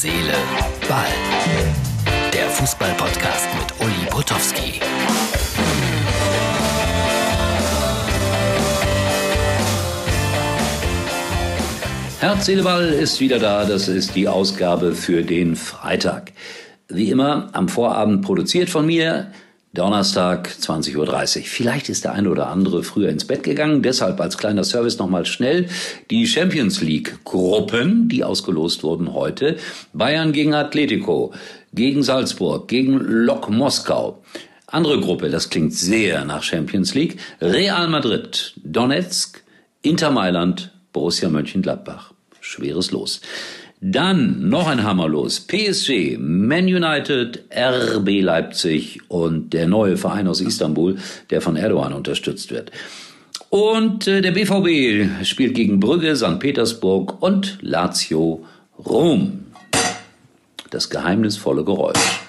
Seele, Ball. Der Fußball-Podcast mit Uli Potowski. Herz, Seele, Ball ist wieder da. Das ist die Ausgabe für den Freitag. Wie immer am Vorabend produziert von mir. Donnerstag 20.30 Uhr. Vielleicht ist der eine oder andere früher ins Bett gegangen. Deshalb als kleiner Service nochmal schnell die Champions League Gruppen, die ausgelost wurden heute. Bayern gegen Atletico, gegen Salzburg, gegen Lok Moskau. Andere Gruppe, das klingt sehr nach Champions League. Real Madrid, Donetsk, Inter Mailand, Borussia Mönchengladbach. Schweres Los. Dann noch ein Hammer los. PSG, Man United, RB Leipzig und der neue Verein aus Istanbul, der von Erdogan unterstützt wird. Und äh, der BVB spielt gegen Brügge, St. Petersburg und Lazio Rom. Das geheimnisvolle Geräusch.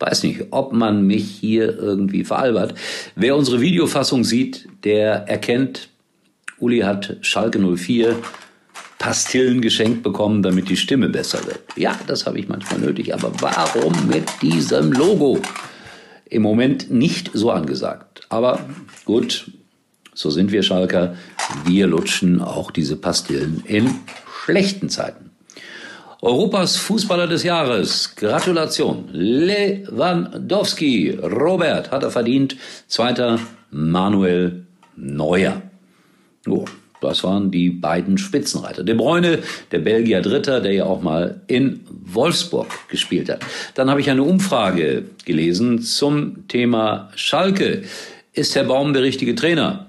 Weiß nicht, ob man mich hier irgendwie veralbert. Wer unsere Videofassung sieht, der erkennt, Uli hat Schalke 04 Pastillen geschenkt bekommen, damit die Stimme besser wird. Ja, das habe ich manchmal nötig, aber warum mit diesem Logo? Im Moment nicht so angesagt. Aber gut, so sind wir Schalker. Wir lutschen auch diese Pastillen in schlechten Zeiten. Europas Fußballer des Jahres. Gratulation. Lewandowski. Robert hat er verdient. Zweiter Manuel Neuer. Oh, das waren die beiden Spitzenreiter. De Bruyne, der Belgier Dritter, der ja auch mal in Wolfsburg gespielt hat. Dann habe ich eine Umfrage gelesen zum Thema Schalke. Ist Herr Baum der richtige Trainer?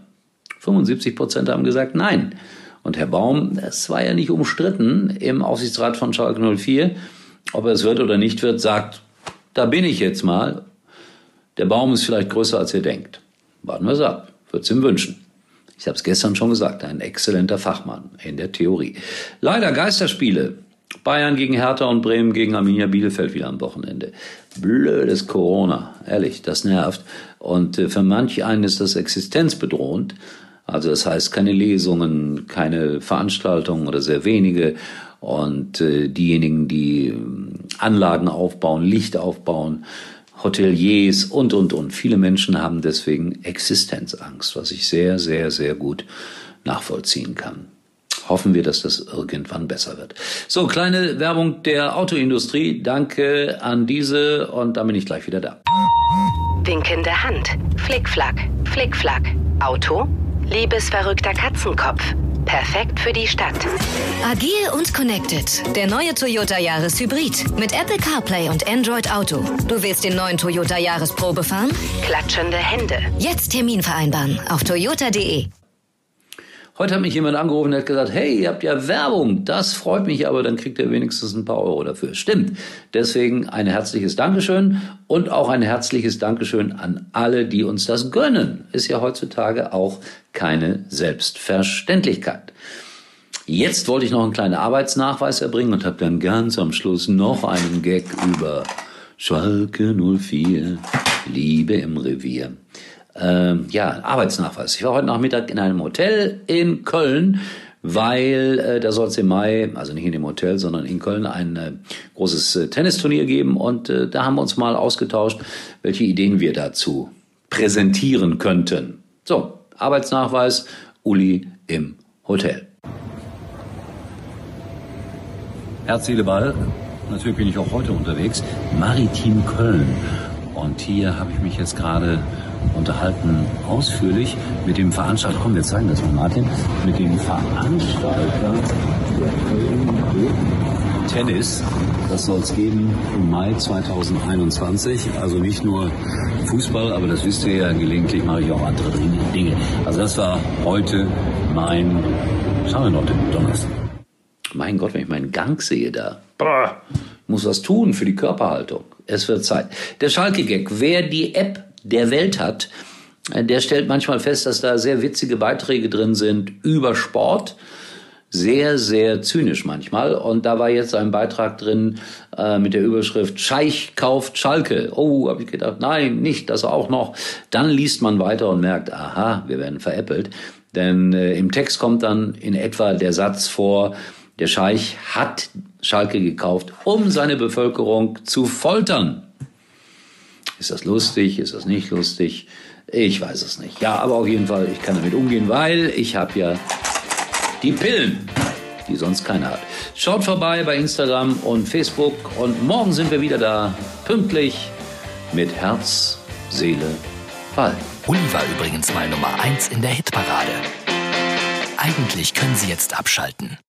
75 Prozent haben gesagt nein. Und Herr Baum, es war ja nicht umstritten im Aufsichtsrat von Schalke 04, ob er es wird oder nicht wird, sagt, da bin ich jetzt mal. Der Baum ist vielleicht größer, als ihr denkt. Warten wir es ab. Wird's ihm wünschen. Ich habe es gestern schon gesagt, ein exzellenter Fachmann in der Theorie. Leider Geisterspiele. Bayern gegen Hertha und Bremen gegen Arminia Bielefeld wieder am Wochenende. Blödes Corona, ehrlich, das nervt. Und äh, für manch einen ist das existenzbedrohend. Also das heißt keine Lesungen, keine Veranstaltungen oder sehr wenige. Und äh, diejenigen, die äh, Anlagen aufbauen, Licht aufbauen, Hoteliers und, und, und. Viele Menschen haben deswegen Existenzangst, was ich sehr, sehr, sehr gut nachvollziehen kann. Hoffen wir, dass das irgendwann besser wird. So, kleine Werbung der Autoindustrie. Danke an diese und dann bin ich gleich wieder da. Winkende Hand, Flickflack, Flickflack. Auto, liebesverrückter Katzenkopf. Perfekt für die Stadt. Agil und connected. Der neue Toyota Yaris Hybrid. Mit Apple CarPlay und Android Auto. Du willst den neuen Toyota Yaris Probe fahren? Klatschende Hände. Jetzt Termin vereinbaren auf toyota.de. Heute hat mich jemand angerufen und hat gesagt, hey, ihr habt ja Werbung. Das freut mich, aber dann kriegt ihr wenigstens ein paar Euro dafür. Stimmt. Deswegen ein herzliches Dankeschön und auch ein herzliches Dankeschön an alle, die uns das gönnen. Ist ja heutzutage auch keine Selbstverständlichkeit. Jetzt wollte ich noch einen kleinen Arbeitsnachweis erbringen und habe dann ganz am Schluss noch einen Gag über Schalke 04, Liebe im Revier ähm, ja, Arbeitsnachweis. Ich war heute Nachmittag in einem Hotel in Köln, weil äh, da soll es im Mai, also nicht in dem Hotel, sondern in Köln, ein äh, großes äh, Tennisturnier geben. Und äh, da haben wir uns mal ausgetauscht, welche Ideen wir dazu präsentieren könnten. So, Arbeitsnachweis, Uli im Hotel. Herz, Seele, Ball. Natürlich bin ich auch heute unterwegs. Maritim Köln. Und hier habe ich mich jetzt gerade unterhalten ausführlich mit dem Veranstalter, komm, wir zeigen das mal, Martin, mit dem Veranstalter Tennis. Das soll es geben im Mai 2021. Also nicht nur Fußball, aber das wisst ihr ja, gelegentlich mache ich auch andere Dinge. Also das war heute mein, schauen wir noch den Donnerstag. Mein Gott, wenn ich meinen Gang sehe da. Muss was tun für die Körperhaltung. Es wird Zeit. Der Schalke-Gag. Wer die App der Welt hat, äh, der stellt manchmal fest, dass da sehr witzige Beiträge drin sind über Sport. Sehr, sehr zynisch manchmal. Und da war jetzt ein Beitrag drin äh, mit der Überschrift Scheich kauft Schalke. Oh, habe ich gedacht, nein, nicht, das auch noch. Dann liest man weiter und merkt, aha, wir werden veräppelt. Denn äh, im Text kommt dann in etwa der Satz vor, Der Scheich hat Schalke gekauft, um seine Bevölkerung zu foltern. Ist das lustig? Ist das nicht lustig? Ich weiß es nicht. Ja, aber auf jeden Fall, ich kann damit umgehen, weil ich habe ja die Pillen, die sonst keiner hat. Schaut vorbei bei Instagram und Facebook und morgen sind wir wieder da, pünktlich mit Herz, Seele, Ball. Uli war übrigens mal Nummer 1 in der Hitparade. Eigentlich können Sie jetzt abschalten.